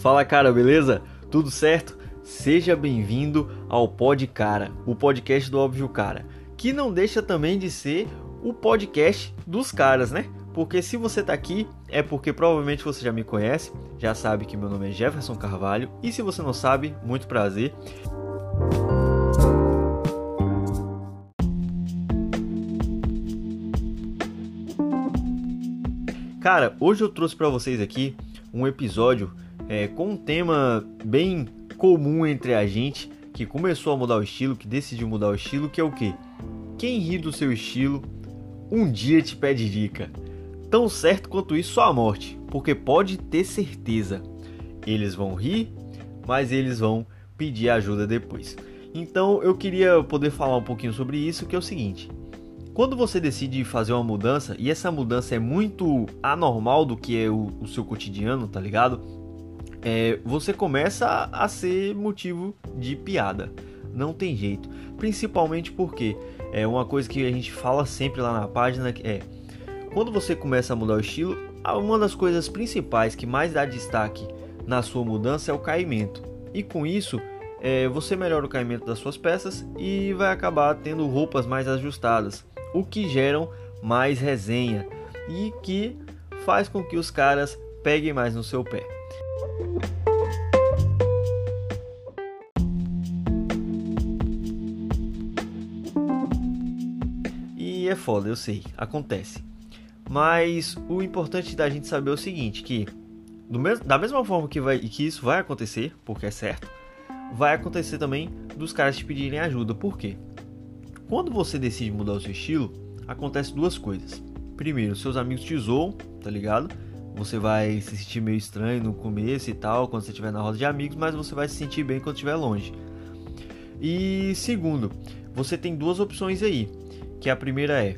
Fala cara, beleza? Tudo certo? Seja bem-vindo ao Pod Cara, o podcast do Óbvio Cara, que não deixa também de ser o podcast dos caras, né? Porque se você tá aqui é porque provavelmente você já me conhece, já sabe que meu nome é Jefferson Carvalho, e se você não sabe, muito prazer. Cara, hoje eu trouxe para vocês aqui um episódio é, com um tema bem comum entre a gente que começou a mudar o estilo, que decidiu mudar o estilo, que é o que? Quem ri do seu estilo um dia te pede dica. Tão certo quanto isso sua morte, porque pode ter certeza, eles vão rir, mas eles vão pedir ajuda depois. Então eu queria poder falar um pouquinho sobre isso, que é o seguinte: quando você decide fazer uma mudança e essa mudança é muito anormal do que é o, o seu cotidiano, tá ligado? É, você começa a, ser motivo de piada. Não tem jeito. Principalmente porque é uma coisa que a gente fala sempre lá na página é quando você começa a mudar o estilo, uma das coisas principais que mais dá destaque na sua mudança é o caimento. E com isso, é, você melhora o caimento das suas peças e vai acabar tendo roupas mais ajustadas o que geram mais resenha e que faz com que os caras peguem mais no seu pé. E é foda, eu sei, acontece. Mas o importante da gente saber é o seguinte, que da mesma forma que, vai, que isso vai acontecer, porque é certo, vai acontecer também dos caras te pedirem ajuda. Por quê? Quando você decide mudar o seu estilo, acontece duas coisas. Primeiro, seus amigos te zoam, tá ligado? Você vai se sentir meio estranho no começo e tal, quando você estiver na roda de amigos, mas você vai se sentir bem quando estiver longe. E segundo, você tem duas opções aí, que a primeira é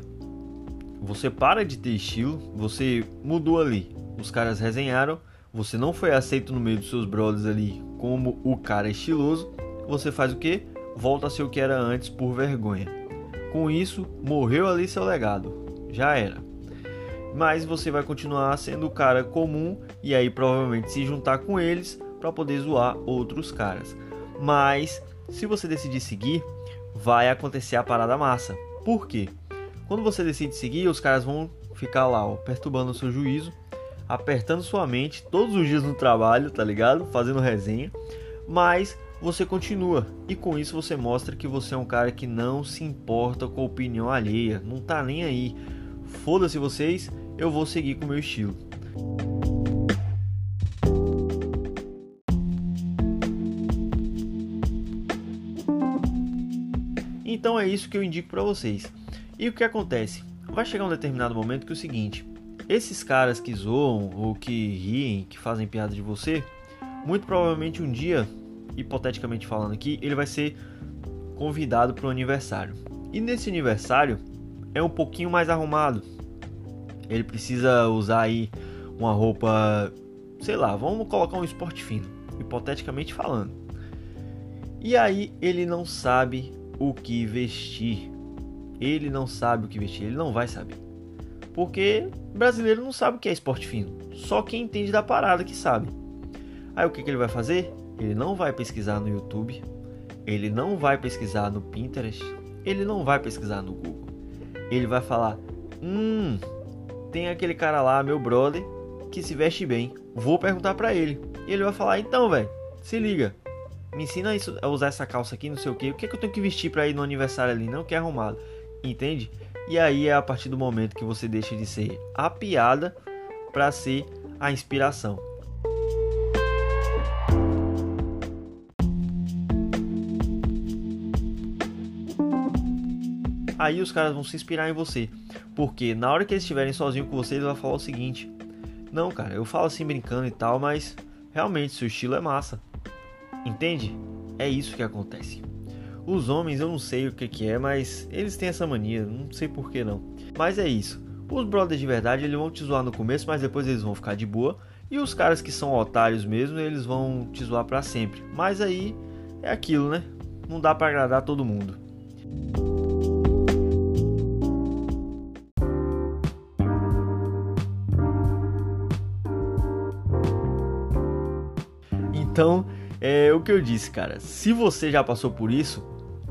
você para de ter estilo, você mudou ali, os caras resenharam, você não foi aceito no meio dos seus brothers ali como o cara estiloso, você faz o que? Volta a ser o que era antes por vergonha. Com isso, morreu ali seu legado. Já era. Mas você vai continuar sendo o cara comum e aí provavelmente se juntar com eles para poder zoar outros caras. Mas se você decidir seguir, vai acontecer a parada massa. Por quê? Quando você decide seguir, os caras vão ficar lá, ó, perturbando o seu juízo, apertando sua mente todos os dias no trabalho, tá ligado? Fazendo resenha. Mas você continua e com isso você mostra que você é um cara que não se importa com a opinião alheia, não tá nem aí. Foda-se vocês, eu vou seguir com o meu estilo. Então é isso que eu indico para vocês. E o que acontece? Vai chegar um determinado momento que é o seguinte: esses caras que zoam ou que riem, que fazem piada de você, muito provavelmente um dia hipoteticamente falando aqui, ele vai ser convidado para o aniversário. E nesse aniversário é um pouquinho mais arrumado. Ele precisa usar aí uma roupa, sei lá, vamos colocar um esporte fino, hipoteticamente falando. E aí ele não sabe o que vestir. Ele não sabe o que vestir, ele não vai saber. Porque brasileiro não sabe o que é esporte fino. Só quem entende da parada que sabe. Aí o que, que ele vai fazer? Ele não vai pesquisar no YouTube, ele não vai pesquisar no Pinterest, ele não vai pesquisar no Google. Ele vai falar: "Hum, tem aquele cara lá, meu brother, que se veste bem. Vou perguntar para ele". E ele vai falar: "Então, velho, se liga. Me ensina isso, a usar essa calça aqui, não sei o que. O que é que eu tenho que vestir para ir no aniversário ali? Não que é arrumado". Entende? E aí é a partir do momento que você deixa de ser a piada para ser a inspiração. Aí os caras vão se inspirar em você. Porque na hora que eles estiverem sozinhos com você, eles vão falar o seguinte: Não, cara, eu falo assim brincando e tal, mas realmente seu estilo é massa. Entende? É isso que acontece. Os homens eu não sei o que, que é, mas eles têm essa mania, não sei por que não. Mas é isso. Os brothers de verdade eles vão te zoar no começo, mas depois eles vão ficar de boa. E os caras que são otários mesmo, eles vão te zoar para sempre. Mas aí é aquilo, né? Não dá para agradar todo mundo. Então, é o que eu disse, cara. Se você já passou por isso,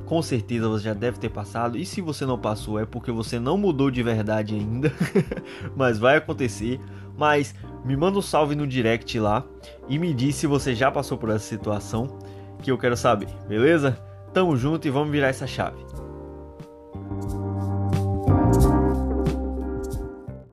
com certeza você já deve ter passado. E se você não passou, é porque você não mudou de verdade ainda. Mas vai acontecer. Mas me manda um salve no direct lá e me diz se você já passou por essa situação, que eu quero saber, beleza? Tamo junto e vamos virar essa chave.